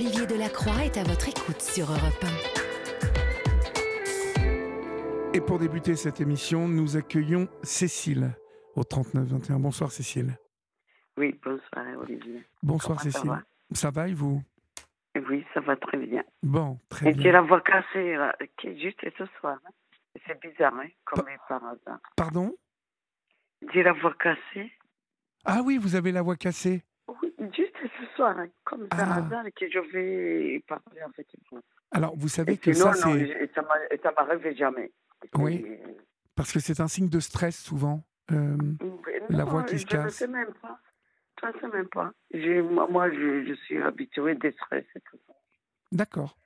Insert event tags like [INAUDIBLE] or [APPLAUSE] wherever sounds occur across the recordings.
Olivier Delacroix est à votre écoute sur Europe 1. Et pour débuter cette émission, nous accueillons Cécile au 39-21. Bonsoir Cécile. Oui, bonsoir Olivier. Bonsoir Cécile. Ça va, ça va et vous? Oui, ça va très bien. Bon, très bien. Et j'ai la voix cassée qui est juste ce soir. Hein. C'est bizarre, hein, comme par hasard. Pardon? J'ai la voix cassée. Ah oui, vous avez la voix cassée. Oui, juste ce soir, hein, comme par ah. hasard, que je vais parler avec vous. Alors, vous savez que ça, c'est... Ça m'arrive jamais. Oui, parce que c'est un signe de stress, souvent, euh, la voix qui se casse. Je ne sais même pas. Je ne sais même pas. Moi, je, je, suis habituée des stress et tout ça. D'accord.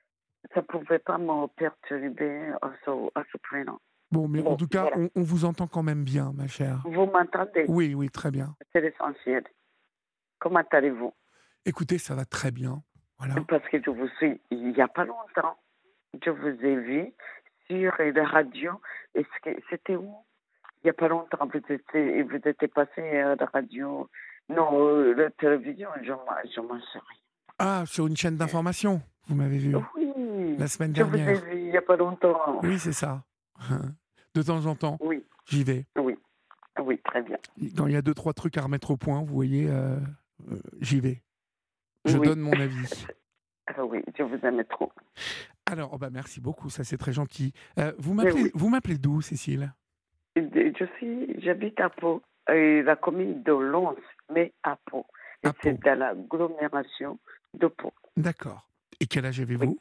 Ça ne pouvait pas me perturber à ce, à ce point-là. Bon, mais en tout cas, on, on, vous entend quand même bien, ma chère. Vous m'entendez? Oui, oui, très bien. C'est l'essentiel. Comment allez-vous? Écoutez, ça va très bien. Voilà. Parce que je vous suis, il n'y a pas longtemps, je vous ai vu sur la radio. C'était où? Il n'y a pas longtemps, vous étiez, vous étiez passé à la radio. Non, euh, la télévision, je ne m'en sais rien. Ah, sur une chaîne d'information, vous m'avez vu Oui. La semaine dernière. Je vous ai vu il n'y a pas longtemps. Oui, c'est ça. [LAUGHS] De temps en temps. Oui. J'y vais. Oui. Oui, très bien. Quand il y a deux, trois trucs à remettre au point, vous voyez, euh, euh, j'y vais. Je donne mon avis. Ah oui, je vous aime trop. Alors, oh bah merci beaucoup, ça c'est très gentil. Euh, vous m'appelez, d'où, Cécile? Je suis, j'habite à Pau, la commune de Lons, mais à Pau. Et c'est dans l'agglomération de Pau. D'accord. Et quel âge avez-vous?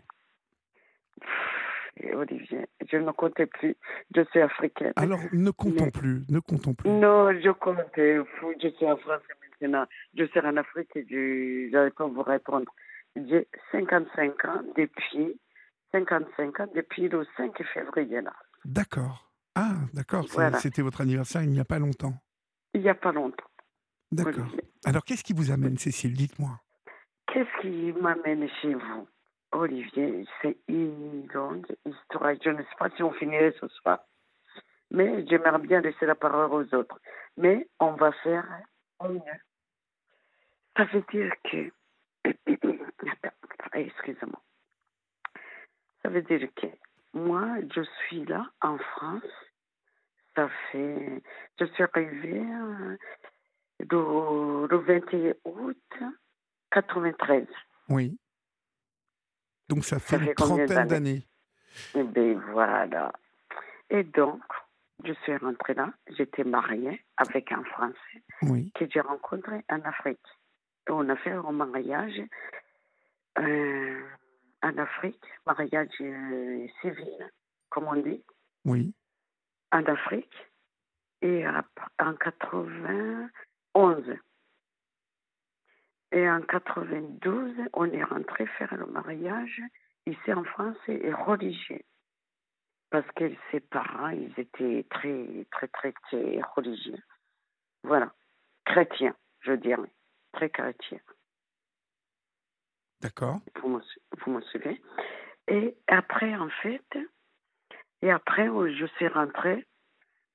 Olivier, je ne comptais plus. Je suis africaine. Alors, ne comptons plus, ne comptons plus. Non, je comptais. Je suis en France maintenant. Je serai en Afrique et je n'allais pas vous répondre. J'ai 55 ans depuis 55 ans depuis le 5 février là. D'accord. Ah, d'accord. C'était votre anniversaire il n'y a pas longtemps. Il n'y a pas longtemps. D'accord. Alors, qu'est-ce qui vous amène, Cécile? Dites-moi. Qu'est-ce qui m'amène chez vous? Olivier, c'est une longue histoire. Je ne sais pas si on finirait ce soir, mais j'aimerais bien laisser la parole aux autres. Mais on va faire au mieux. Ça veut dire que. [COUGHS] Excusez-moi. Ça veut dire que moi, je suis là en France. Ça fait. Je suis arrivée euh, le, le 21 août 93. Oui. Donc ça fait, une trentaine d'années? Eh bien voilà. Et donc, je suis rentrée là, j'étais mariée avec un Français que j'ai rencontré en Afrique. On a fait un mariage euh, en Afrique, mariage euh, civil, comme on dit. Oui. En Afrique. Et en 91. Et en 92, on est rentré faire le mariage ici en France et religieux. Parce que ses parents, ils étaient très, très, très, très religieux. Voilà. Chrétiens, je dirais. Très chrétiens. D'accord. Vous me, vous me suivez? Et après, en fait, et après, je suis rentrée,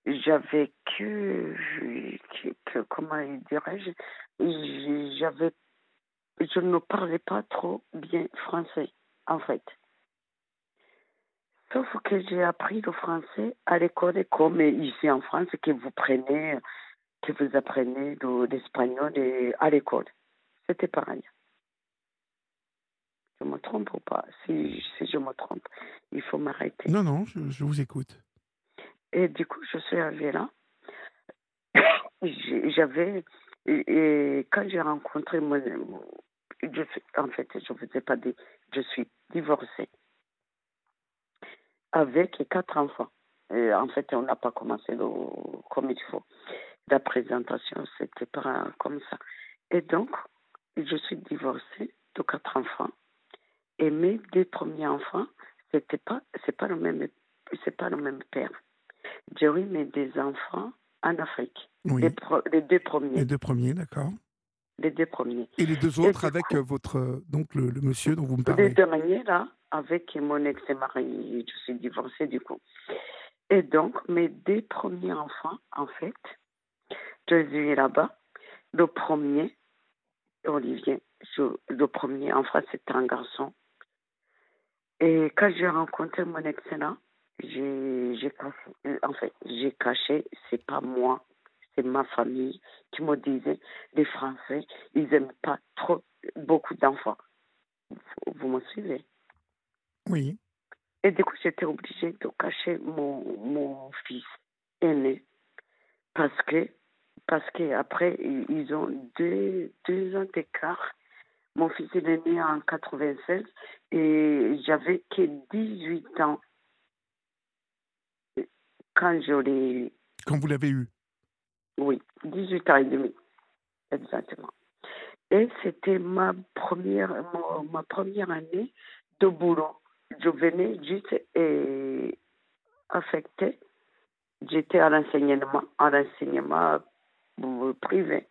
j'avais que, que comment dirais-je, j'avais je ne parlais pas trop bien français, en fait. Sauf que j'ai appris le français à l'école, comme ici en France, que vous prenez, que vous apprenez l'espagnol à l'école. C'était pareil. Je me trompe ou pas? Si, si je me trompe, il faut m'arrêter. Non, non, je, je, vous écoute. Et du coup, je suis arrivée là. [COUGHS] J'avais. Et, quand j'ai rencontré mon, je en fait, je ne vous ai pas dit, je suis divorcée avec quatre enfants. Et en fait, on n'a pas commencé le, comme il faut. La présentation, c'était pas comme ça. Et donc, je suis divorcée de quatre enfants. Et mes deux premiers enfants, c'était pas, c'est pas le même, c'est pas le même père. J'ai eu mes deux enfants en Afrique. Oui. Les, les deux premiers. Les deux premiers, d'accord les deux premiers. Et les deux autres avec euh, votre euh, donc le, monsieur dont vous me parlez. Les deux derniers là, avec mon ex-mari, je suis divorcée du coup. Et donc mes deux premiers enfants, en fait, je les ai là-bas. Le premier, Olivier. le premier, en fait, c'était un garçon. Et quand j'ai rencontré mon excellent, j'ai caché, en fait, j'ai caché, c'est pas moi, c'est ma famille qui me disait, les Français, ils n'aiment pas trop, beaucoup d'enfants. Vous me suivez? Oui. Et du coup, j'étais obligée de cacher mon, mon fils aîné parce que parce qu'après, ils ont deux, deux ans d'écart. Mon fils est né en 96 et j'avais que 18 ans quand je l'ai Quand vous l'avez eu? Oui, 18 ans et demi, exactement. Et c'était ma première, ma, première année de boulot. Je venais juste et affecté. J'étais à l'enseignement, à l'enseignement privé.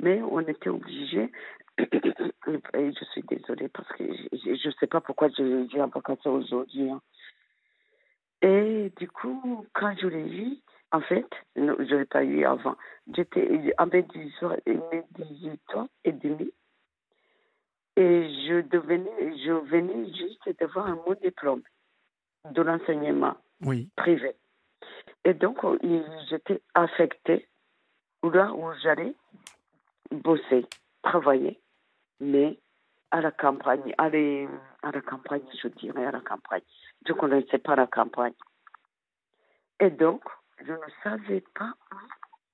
Mais on était obligé, [COUGHS] et je suis désolée parce que je ne sais pas pourquoi j'ai ça aujourd'hui. Hein. Et du coup, quand je l'ai vu, en fait, je ne l'ai pas eu avant. J'étais à mes 18 ans et demi. Et je, devenais, je venais juste d'avoir mot diplôme de l'enseignement oui. privé. Et donc, j'étais affectée là où j'allais bosser, travailler, mais à la campagne, aller à la campagne, je dirais à la campagne. Je ne connaissais pas la campagne. Et donc, je ne savais pas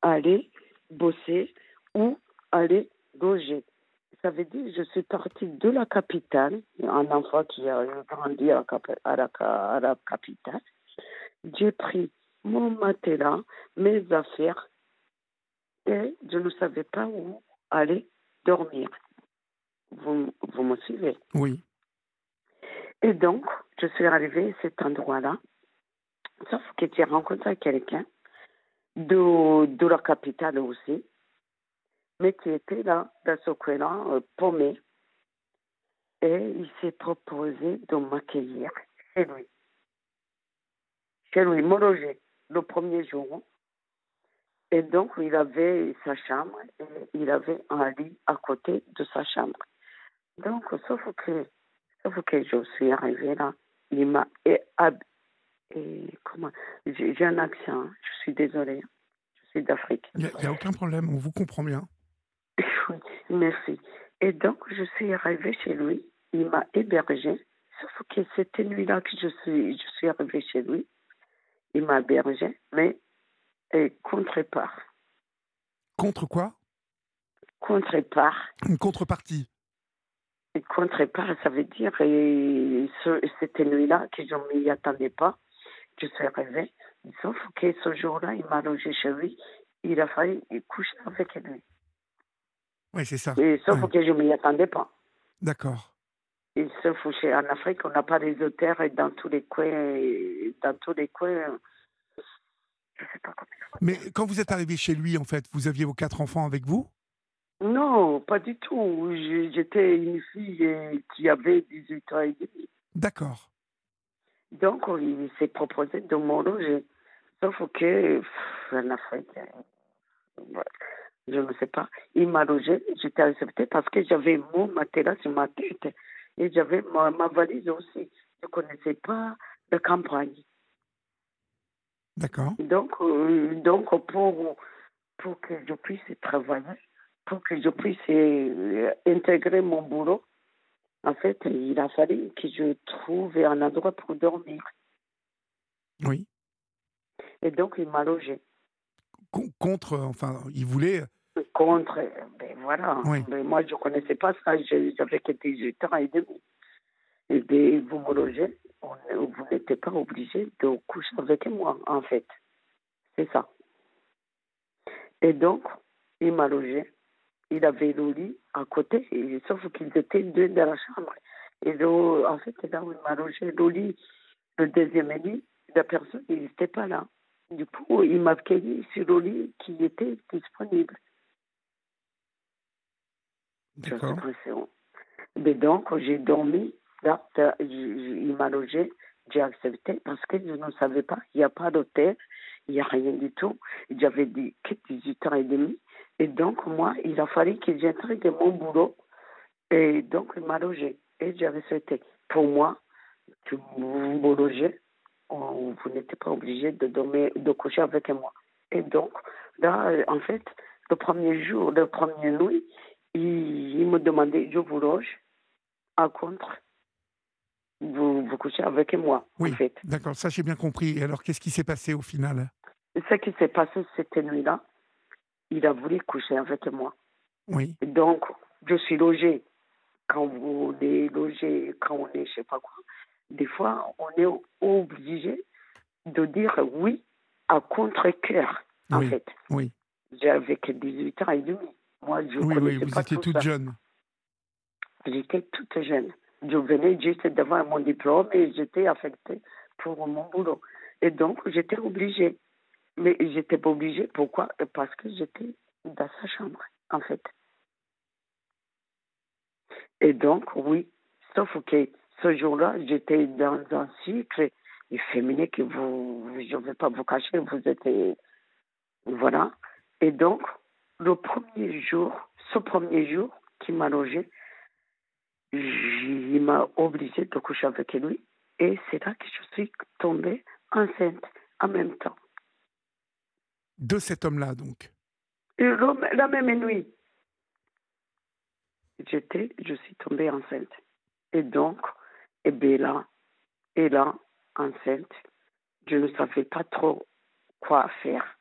aller bosser ou aller loger. Ça veut dire que je suis partie de la capitale, un enfant qui a grandi à la, à la capitale. J'ai pris mon matelas, mes affaires, et je ne savais pas où aller dormir. Vous, vous me suivez? Oui. Et donc, je suis arrivée à cet endroit-là, sauf que j'ai rencontré quelqu'un de, de la capitale aussi, mais qui était là, dans ce coin-là, euh, paumé. Et il s'est proposé de m'accueillir chez lui. Chez lui, me loger le premier jour. Et donc, il avait sa chambre et il avait un lit à côté de sa chambre. Donc, sauf que, sauf que je suis arrivée là, il m'a. Et, et comment J'ai un accent, hein. je suis désolée. Je suis d'Afrique. Il n'y a, aucun problème, on vous comprend bien. oui, [LAUGHS] merci. Et donc, je suis arrivée chez lui, il m'a hébergée. Sauf que cette nuit-là que je suis, je suis arrivée chez lui, il m'a hébergée, mais et contre-part. Contre quoi? Contre-part. Une contrepartie. Une contrepartie, ça veut dire, et cette nuit-là, que je ne m'y attendais pas, je suis rêvé. Sauf que ce jour-là, il m'a logé chez lui, il a fallu coucher avec lui. Oui, c'est ça. Et sauf que je ne m'y attendais pas. D'accord. Et sauf qu'en Afrique, on n'a pas les auteurs et dans tous les coins, dans tous les coins, je sais pas comment mais quand vous êtes arrivé chez lui, en fait, vous aviez vos quatre enfants avec vous? Non, pas du tout. J'étais une fille qui avait 18 ans et demi. D'accord. Donc, il s'est proposé de me loger. Sauf que, en Afrique, je ne sais pas, il m'a logé, j'étais acceptée parce que j'avais mon matelas sur ma tête et j'avais ma, ma valise aussi. Je ne connaissais pas la campagne. D'accord. Donc, euh, donc pour, pour que je puisse travailler, pour que je puisse euh, intégrer mon boulot, en fait, il a fallu que je trouve un endroit pour dormir. Oui. Et donc, il m'a logé. contre, enfin, il voulait. Contre, ben voilà. Mais ben, moi, je ne connaissais pas ça. J'avais que 18 ans et demi. Et vous me logez vous n'étiez pas obligé de coucher avec moi, en fait. C'est ça. Et donc, il m'a logé. Il avait le lit à côté, sauf qu'ils étaient deux dans la chambre. Et en fait, là où il m'a logé, le lit, le deuxième lit, la personne n'était pas là. Du coup, il m'a accueilli sur le lit qui était disponible. D'accord. Mais donc, j'ai dormi il m'a logé, j'ai accepté parce que je ne savais pas, il n'y a pas d'hôtel, il n'y a rien du tout. J'avais dit que 18 ans et demi. Et donc, moi, il a fallu que j'entre de mon boulot. Et donc, il m'a logé. Et j'avais souhaité, pour moi, vous vous logez, vous n'étiez pas obligé de dormir, de coucher avec moi. Et donc, là, en fait, le premier jour, le premier nuit, il, me demandait, je vous loge, à contre, vous, vous couchez avec moi, oui, en fait. D'accord, ça j'ai bien compris. Et alors, qu'est-ce qui s'est passé au final? Ce qui s'est passé cette nuit-là, il a voulu coucher avec moi. Oui. Donc, je suis logée. Quand on est logé, quand on est je sais pas quoi, des fois, on est obligé de dire oui à contre-cœur, en oui, fait. Oui. J'avais que 18 ans et demi. Moi, je oui, oui, vous étiez tout toute ça. jeune. J'étais toute jeune. Je venais juste d'avoir mon diplôme et j'étais affectée pour mon boulot. Et donc, j'étais obligée. Mais j'étais pas obligée. Pourquoi? Parce que j'étais dans sa chambre, en fait. Et donc, oui, sauf que ce jour-là, j'étais dans un cycle féminin que vous, je ne vais pas vous cacher, vous êtes, voilà. Et donc, le premier jour, ce premier jour qui m'a logé, il m'a obligé de coucher avec lui. Et c'est là que je suis tombée enceinte en même temps. De cet homme-là, donc la même nuit, j'étais, je suis tombée enceinte. Et donc, et bien là, et là, enceinte, je ne savais pas trop quoi faire.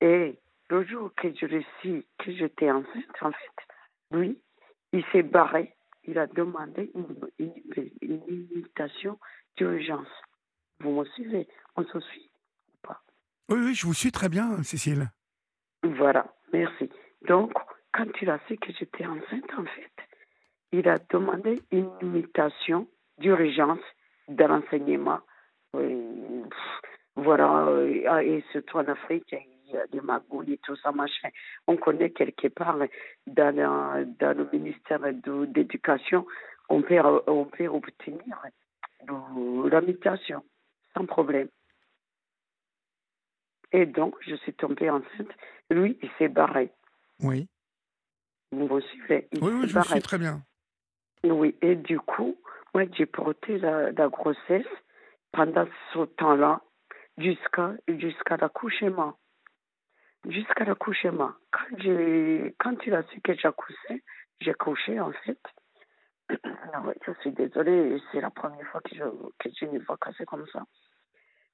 Et le jour que je le suis, que j'étais enceinte, en fait, lui, il s'est barré. Il a demandé une, une, d'urgence. Vous me suivez? On se suit ou pas? Oui, oui, je vous suis très bien, Cécile. Voilà, merci. Donc, quand il a su que j'étais enceinte, en fait, il a demandé une invitation d'urgence de l'enseignement. Pff, voilà, euh, et surtout en Afrique, il y a des magouilles et tout ça, machin. On connaît quelque part dans, le- dans le ministère d'éducation, on peut, on peut obtenir de sans problème. Et donc, je suis tombée enceinte. Lui, il s'est barré. Oui, Vous me suivez oui, oui je barré. suis très bien. Oui, et du coup, moi, j'ai porté la, la grossesse pendant ce temps-là jusqu'à jusqu'à l'accouchement. Jusqu'à l'accouchement. Quand, j'ai- quand il a su que j'accouchais, j'ai couché, en fait. [CLEARS THROAT] Ouais, je suis désolée, c'est la première fois que je, que j'ai une voix cassée comme ça.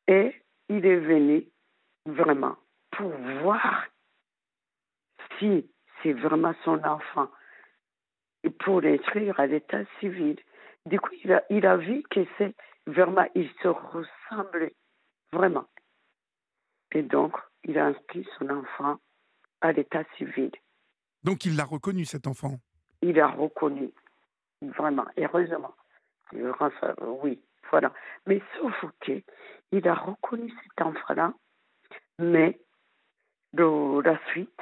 Et il est venu vraiment pour voir si c'est vraiment son enfant et pour l'inscrire à l'état civil. Du coup, il a, il a vu que c'est vraiment, il se ressemblait vraiment. Et donc, il a inscrit son enfant à l'état civil. Donc il l'a reconnu, cet enfant? Il a reconnu, vraiment, heureusement. Oui, voilà. Mais sauf que il a reconnu cet enfant-là, mais de la suite,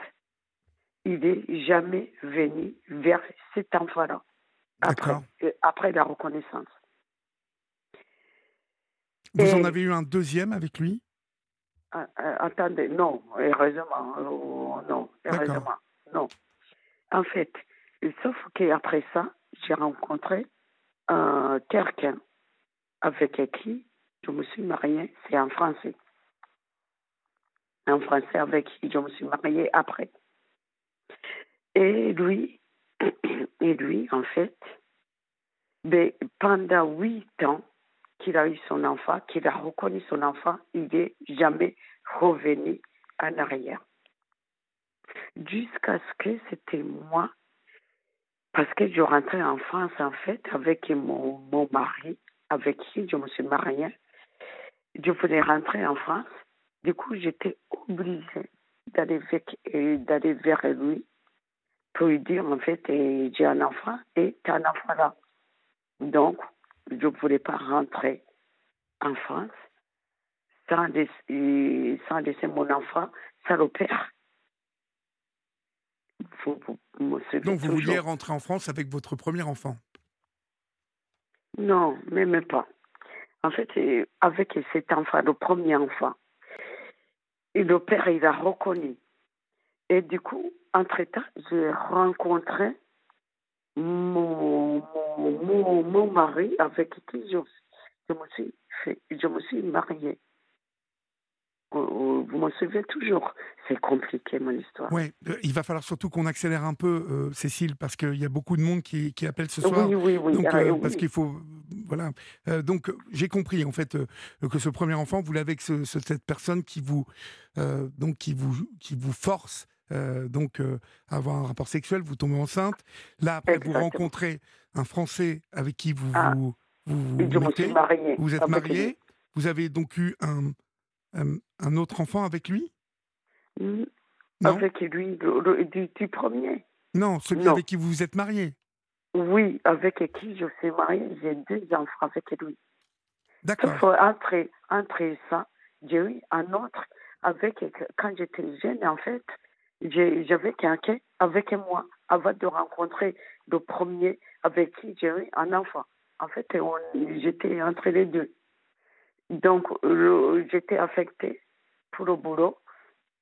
il n'est jamais venu vers cet enfant-là. Après, euh, après la reconnaissance. Vous en avez eu un deuxième avec lui? Ah, ah, attendez, non, heureusement, oh, non, heureusement, non. En fait, sauf qu'après ça, j'ai rencontré euh, quelqu'un avec qui je me suis mariée, c'est un Français. Un Français avec qui je me suis mariée après. Et lui, [CLEARS THROAT] et lui, en fait, ben, pendant huit ans qu'il a eu son enfant, qu'il a reconnu son enfant, il n'est jamais revenu en arrière. Jusqu'à ce que c'était moi, parce que je rentrais en France, en fait, avec mon, mari, avec qui je me suis mariée. Je voulais rentrer en France. Du coup, j'étais obligée d'aller euh, vers lui pour lui dire, en fait, eh, j'ai un enfant et tu as un enfant là. Donc, je ne voulais pas rentrer en France sans laisser, sans laisser mon enfant sans le père. Vous, vous me suivez Donc vous vouliez rentrer en France avec votre premier enfant? Non, même pas. En fait, avec cet enfant, le premier enfant, Et le père, il a reconnu. Et du coup, entre-temps, j'ai rencontré mon, mon, mon, mari avec qui je, je, me suis fait, je me suis mariée. Vous m'en souvenez toujours. C'est compliqué, mon histoire. Oui, il va falloir surtout qu'on accélère un peu, euh, Cécile, parce qu'il y a beaucoup de monde qui, qui appelle ce soir. Oui, oui, oui. Donc, ah, euh, oui. Parce qu'il faut. Voilà. Euh, donc, j'ai compris, en fait, que ce premier enfant, vous l'avez avec ce- cette personne qui vous, donc, qui vous, qui vous force. Donc à avoir un rapport sexuel, vous tombez enceinte. Là, après, vous rencontrez un Français avec qui vous Ah. vous, vous, vous mettez. Vous êtes marié. Vous avez donc eu un, un, un autre enfant avec lui? Lui. Mm. Non Avec lui, le- le- du, du premier. Non, celui Non. avec qui vous vous êtes marié. Oui, avec qui je suis mariée. J'ai deux enfants avec lui. D'accord. Entre, entre ça, j'ai eu un autre avec, quand j'étais jeune, en fait, j'avais quelqu'un avec moi avant de rencontrer le premier avec qui j'ai eu un enfant. En fait, j'étais entre les deux. Donc, j'étais affectée pour le boulot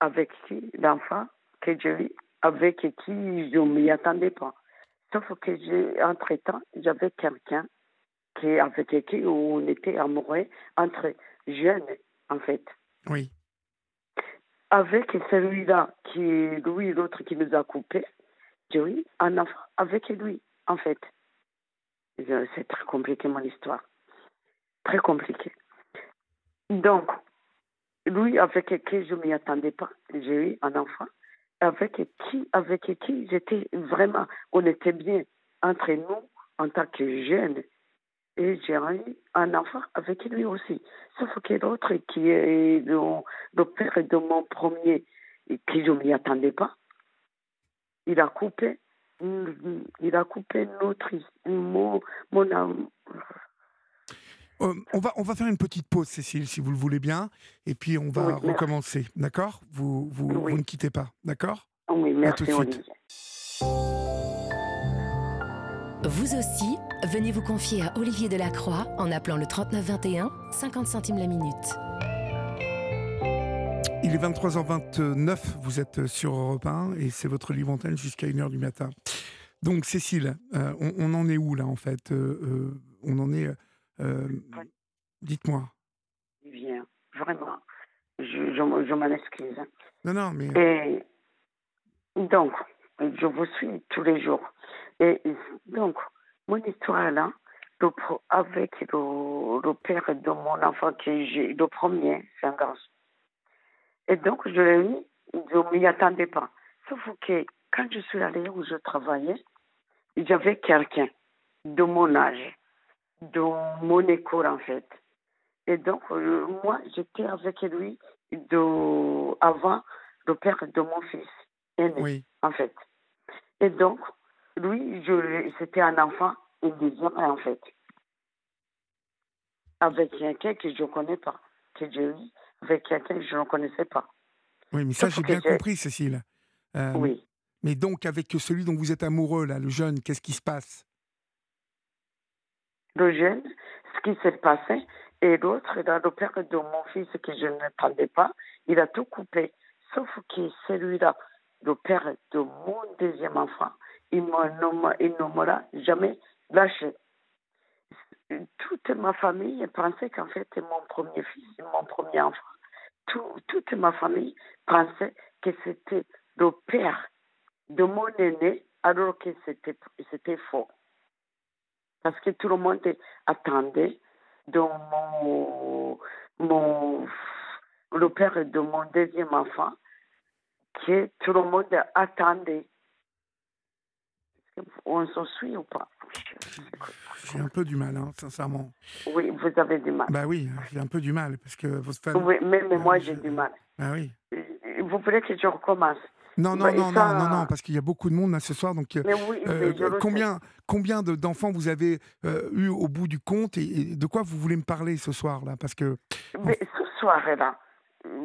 avec qui, l'enfant que j'ai eu, avec qui je ne m'y attendais pas. Sauf que entre-temps, j'avais quelqu'un qui, avec qui on était amoureux entre jeunes, en fait. Oui. Avec celui-là, qui lui, l'autre qui nous a coupés, j'ai eu un enfant avec lui, en fait. C'est très compliqué, mon histoire. Très compliqué. Donc, lui, avec qui je ne m'y attendais pas, j'ai eu un enfant. Avec qui, avec qui j'étais vraiment, on était bien entre nous en tant que jeunes. Et j'ai eu un enfant avec lui aussi. Sauf que l'autre, qui est le, le père de mon premier, et qui je ne m'y attendais pas, il a coupé, il a coupé notre, mon, mon am- Euh, on, va, on va faire une petite pause, Cécile, si vous le voulez bien, et puis on va Oui, merci. recommencer. D'accord? Vous, vous, Oui. vous ne quittez pas. D'accord? Oui, tout de merci suite. Olivier. Vous aussi, venez vous confier à Olivier Delacroix en appelant le 3921, 50 centimes la minute. Il est 23h29, vous êtes sur Europe 1 et c'est votre livre antenne jusqu'à 1h du matin. Donc, Cécile, euh, on, on en est où là en fait Euh, euh, On en est. euh, Dites-moi. Bien, vraiment. Je, je, je m'en excuse. Non, non, mais. Et donc, je vous suis tous les jours. Et donc, mon histoire là, avec le, le père de mon enfant que j'ai, le premier, c'est un garçon. Et donc, je l'ai eu, je ne m'y attendais pas. Sauf que quand je suis allée où je travaillais, j'avais quelqu'un de mon âge, de mon école en fait. Et donc, euh, moi, j'étais avec lui de, avant le père de mon fils aîné, Oui. en fait. Et donc, lui, je, c'était un enfant indésiré, en fait. Avec quelqu'un que je ne connais pas, que eu, avec quelqu'un que je ne connaissais pas. Oui, mais ça, j'ai bien compris, Cécile. Euh, Oui. Mais donc, avec celui dont vous êtes amoureux, là, le jeune, qu'est-ce qui se passe? Le jeune, ce qui s'est passé, et l'autre, là, le père de mon fils que je n'attendais pas, il a tout coupé. Sauf que celui-là, le père de mon deuxième enfant, il ne m'aura jamais lâché. Toute ma famille pensait qu'en fait, mon premier fils, mon premier enfant, tout- toute ma famille pensait que c'était le père de mon aîné, alors que c'était faux parce que tout le monde attendait dans mon, mon, le père de mon deuxième enfant, que tout le monde attendait. On s'en suit ou pas J'ai un peu du mal, hein, sincèrement. Oui, vous avez du mal. Bah oui, j'ai un peu du mal, parce que votre femme. Oui, même moi, Euh, j'ai je- du mal. Bah oui. Vous voulez que je recommence? Non, non, Bah, non, ça- non, non, non, parce qu'il y a beaucoup de monde là ce soir, donc. euh, Mais oui, euh, mais combien, combien de- d'enfants vous avez euh, eu au bout du compte et, et de quoi vous voulez me parler ce soir là? Parce que Mais ce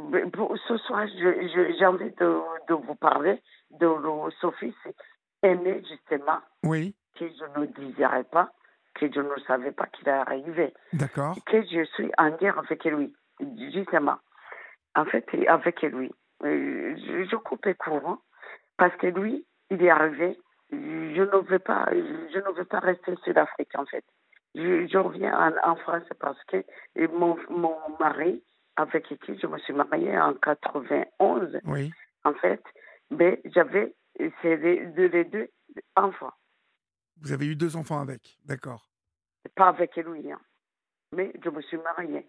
mais pour- ce soir, j'ai envie de, de vous parler de le- aîné, justement, oui, que je ne désirais pas, que je ne savais pas qu'il allait arriver, d'accord, que je suis en guerre avec lui, justement. En fait, avec lui. Euh, je, je hein, parce que lui, il est arrivé. Je ne veux pas, je ne veux pas rester Sud-Afrique en fait. Je, je reviens en, en, France parce que mon, mon mari, avec qui je me suis mariée en 91, oui. en fait, ben, j'avais les, les deux enfants. Vous avez eu deux enfants avec, d'accord. Pas avec lui, hein. mais je me suis mariée.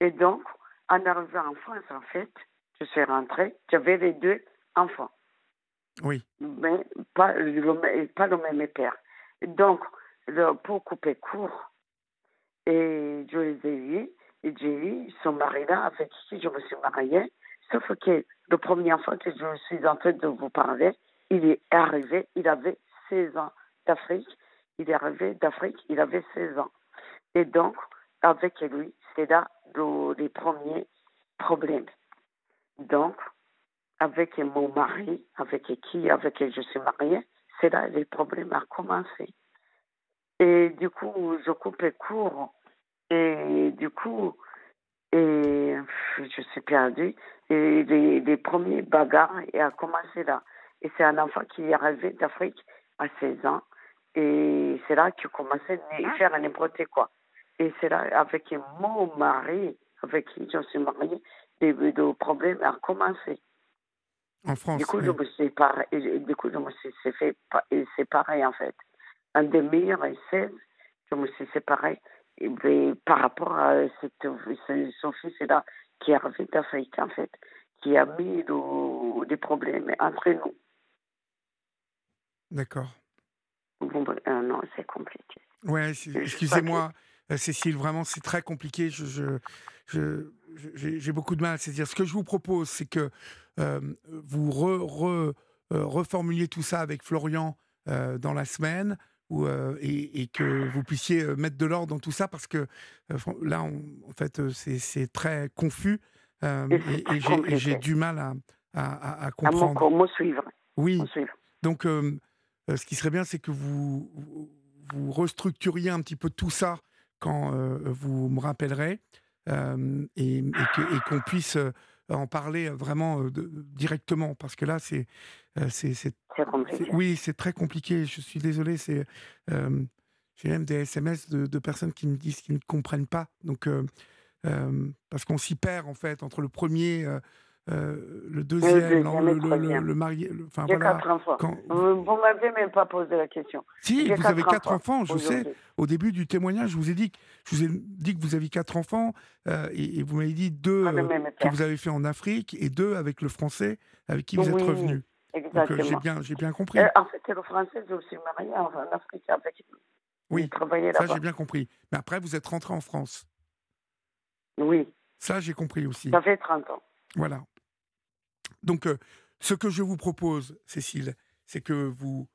Et donc, en arrivant en France, en fait, je suis rentrée, j'avais les deux enfants. Oui. Mais pas le, pas le même père. Donc, le, pour couper court, et je les ai eus, et j'ai eu son mari-là avec qui je me suis mariée. Sauf que le premier enfant que je suis en train de vous parler, il est arrivé, il avait 16 ans d'Afrique. Il est arrivé d'Afrique, il avait 16 ans. Et donc, avec lui, c'est là le, les premiers problèmes. Donc, avec mon mari, avec qui, avec qui je suis mariée, c'est là les problèmes ont commencé. Et du coup, je coupe court. Et du coup, je suis perdue. Et les, les premiers bagarres ont commencé là. Et c'est un enfant qui est arrivé d'Afrique à 16 ans. Et c'est là qu'il commençait à faire n'importe quoi. Et c'est là, avec mon mari, avec qui je suis mariée, les problèmes ont commencé. En France. Du coup, oui. je me suis séparée, du coup, je me suis fait séparée, en fait. En 2016, je me suis séparée et bien, par rapport à cette, son fils-là qui est arrivé d'Afrique, en fait, qui a mis le, des problèmes entre nous. D'accord. Bon, euh, non, c'est compliqué. Ouais, excusez-moi, que... Cécile, vraiment, c'est très compliqué. Je, je, je, j'ai beaucoup de mal à saisir. Ce que je vous propose, c'est que euh, vous re, re, euh, reformuliez tout ça avec Florian euh, dans la semaine. Et, et, que vous puissiez mettre de l'ordre dans tout ça parce que là, on, en fait, c'est très confus et, et j'ai du mal à, à, à comprendre. À me suivre. Oui. suivre. Donc, ce qui serait bien, c'est que vous, vous restructuriez un petit peu tout ça quand vous me rappellerez euh, et, et qu'on qu puisse en parler vraiment de, directement. Parce que là c'est c'est oui c'est très compliqué. Je suis désolé c'est euh, j'ai même des SMS de, de, personnes qui me disent qu'ils ne comprennent pas. Donc euh, parce qu'on s'y perd en fait entre le premier euh, le deuxième, le, le, le, le, le marié. Enfin, J'ai voilà, quatre enfants. quand... Vous ne m'avez même pas posé la question. Si, vous quatre avez quatre enfants, enfants je sais. Au début du témoignage, je vous ai dit, je vous ai dit que vous aviez quatre enfants euh, et, et, vous m'avez dit deux euh, que vous avez fait en Afrique et deux avec le français avec qui vous oui, êtes revenu. Exactement. J'ai bien, j'ai bien compris. Euh, en fait, le français, je suis mariée en Afrique avec. Oui, ça j'ai bien compris. Mais après, vous êtes rentré en France. Oui. Ça, j'ai compris aussi. Ça fait 30 ans. Voilà. Donc, euh, ce que je vous propose, Cécile, c'est que vous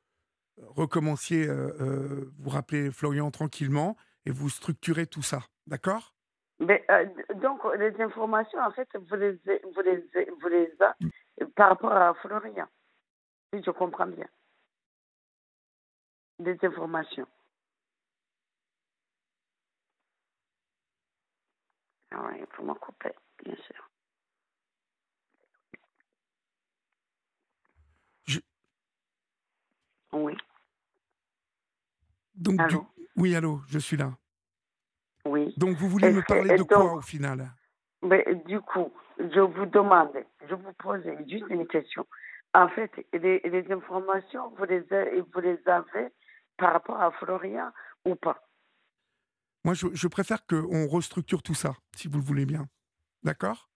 recommenciez, euh, euh, vous rappelez Florian tranquillement et vous structurez tout ça. D'accord? Mais, Donc, les informations, en fait, vous les, vous les, vous les avez par rapport à Florian. Si je comprends bien. Des informations. Ah oui, il faut m'en couper, bien sûr. Oui. Donc, allô? Du... oui, allô, je suis là. Oui. Donc, vous voulez me parler de donc, quoi au final? Mais, Du coup, je vous demande, je vous pose juste une question. En fait, les, les informations, vous les, vous les avez par rapport à Florian ou pas? Moi, je, je préfère qu'on restructure tout ça, si vous le voulez bien. D'accord?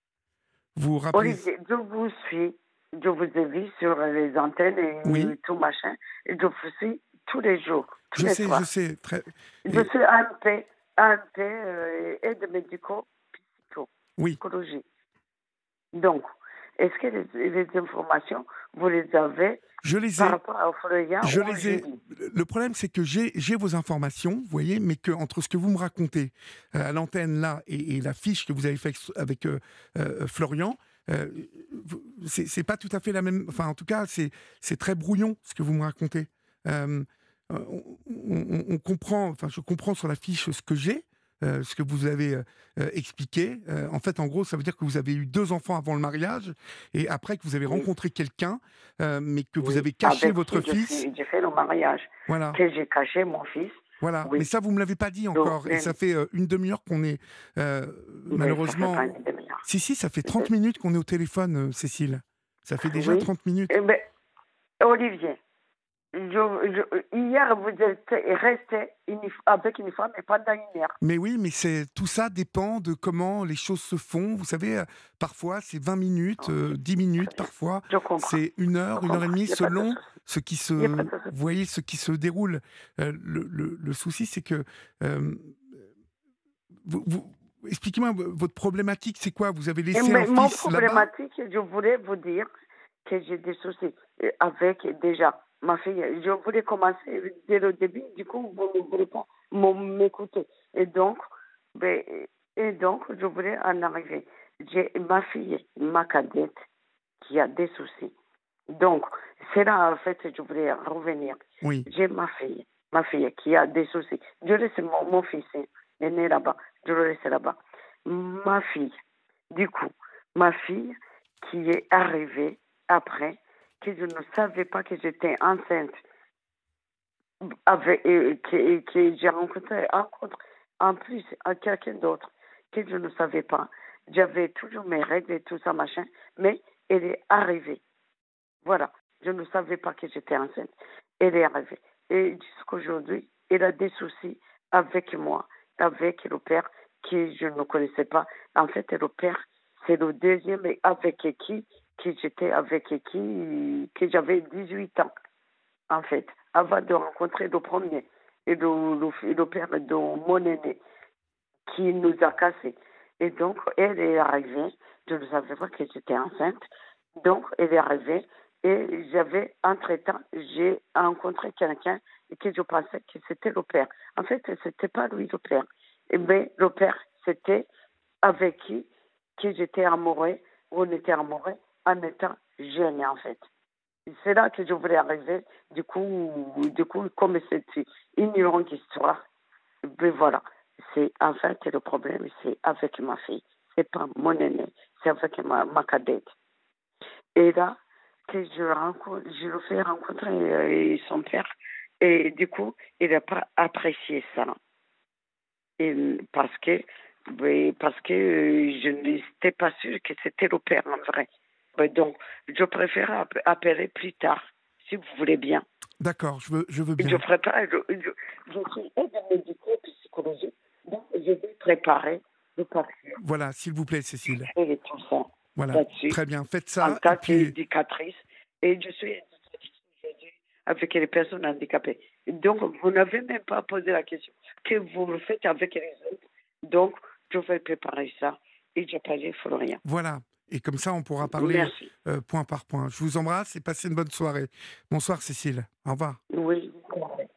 Vous rappelez... Olivier, je vous suis, je vous ai vu sur les antennes et oui. tout machin, et je vous suis tous les jours. Tous je les sais, soirs. je sais. Très... Je et... suis AMP, AMP euh, aide médico psycho, oui. psychologie. Donc, est-ce que les, les, informations, vous les avez je les ai. par rapport à Florian Je les ai. Le problème, c'est que j'ai vos informations, vous voyez, mais que entre ce que vous me racontez euh, à l'antenne là et, et, la fiche que vous avez faite avec euh, euh, Florian, c'est pas tout à fait la même. Enfin, en tout cas, c'est très brouillon ce que vous me racontez. On, on, on, comprend, enfin, je comprends sur la fiche ce que j'ai, ce que vous avez expliqué. en fait, en gros, ça veut dire que vous avez eu deux enfants avant le mariage et après que vous avez rencontré quelqu'un, mais que vous avez caché votre fils. J'ai fait le mariage. Voilà. Que j'ai caché mon fils. Voilà, mais ça, vous ne me l'avez pas dit encore. et ça fait une demi-heure qu'on est, malheureusement. Si, si, ça fait 30 minutes qu'on est au téléphone, Cécile. Ça fait déjà 30 minutes. Eh ben, Olivier, hier, vous êtes resté avec une femme et pendant une heure. Mais oui, mais c'est tout ça dépend de comment les choses se font. Vous savez, euh, parfois c'est 20 minutes, 10 euh, minutes, parfois c'est une heure, une heure et demie, selon ce qui se, vous voyez, ce qui se déroule. Euh, le, le, souci, c'est que vous, expliquez-moi votre problématique, c'est quoi? Vous avez laissé un fils Mon problématique, je voulais vous dire que j'ai des soucis avec déjà ma fille, je voulais commencer dès le début, du coup, vous ne voulez pas m'écouter. Et donc, ben, et donc, je voulais en arriver. J'ai ma fille, ma cadette, qui a des soucis. Donc, c'est là, en fait, je voulais revenir. Oui. J'ai ma fille, ma fille qui a des soucis. Je laisse mon, mon fils, il est né là-bas. Je le laisse là-bas. Ma fille, du coup, ma fille qui est arrivée après, que je ne savais pas que j'étais enceinte, avec, et, que, que j'ai rencontré en plus à quelqu'un d'autre que je ne savais pas. J'avais toujours mes règles et tout ça, machin, mais elle est arrivée. Voilà. Je ne savais pas que j'étais enceinte. Elle est arrivée. Et jusqu'aujourd'hui, elle a des soucis avec moi, avec le père que je ne connaissais pas. En fait, le père, c'est le deuxième avec qui que j'étais avec qui, que j'avais 18 ans, en fait, avant de rencontrer le premier et le, le père de mon aîné, qui nous a cassés. Et donc, elle est arrivée, je ne savais pas que j'étais enceinte, donc elle est arrivée, et j'avais, entre-temps, j'ai rencontré quelqu'un que je pensais que c'était le père. En fait, ce n'était pas lui le père. Mais le père, c'était avec qui que j'étais amoureux, on était amoureux, en étant jeune, en fait. C'est là que je voulais arriver. Du coup, du coup comme c'est une longue histoire, mais voilà. C'est en fait le problème, c'est avec ma fille. C'est pas mon aîné, c'est avec ma, ma cadette. Et là, que je, rencontre, je le fais rencontrer euh, son père. Et du coup, il n'a pas apprécié ça. Et parce que, parce que euh, je n'étais pas sûre que c'était le père en vrai. Donc, je préfère appeler plus tard, si vous voulez bien. D'accord, je veux, je veux bien. Je prépare, je, je, je suis aide médicale psychologique, donc je vais préparer le parcours. Voilà, s'il vous plaît, Cécile. Et tout ça. Voilà, très bien, faites ça. En tant qu'éducatrice, et je suis avec les personnes handicapées. Donc, vous n'avez même pas posé la question que vous le faites avec les autres. Donc, je vais préparer ça et j'appelle Florian. Voilà, et comme ça, on pourra parler euh, point par point. Je vous embrasse et passez une bonne soirée. Bonsoir, Cécile. Au revoir. Oui.